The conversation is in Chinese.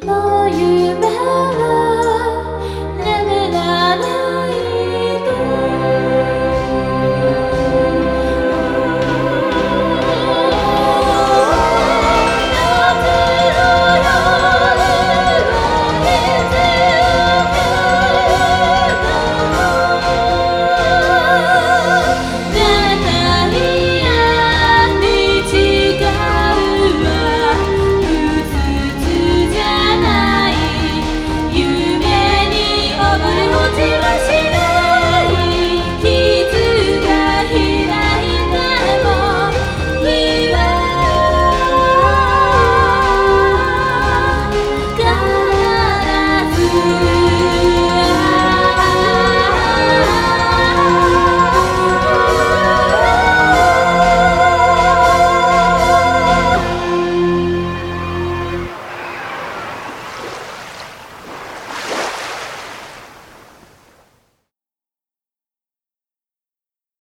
落雨。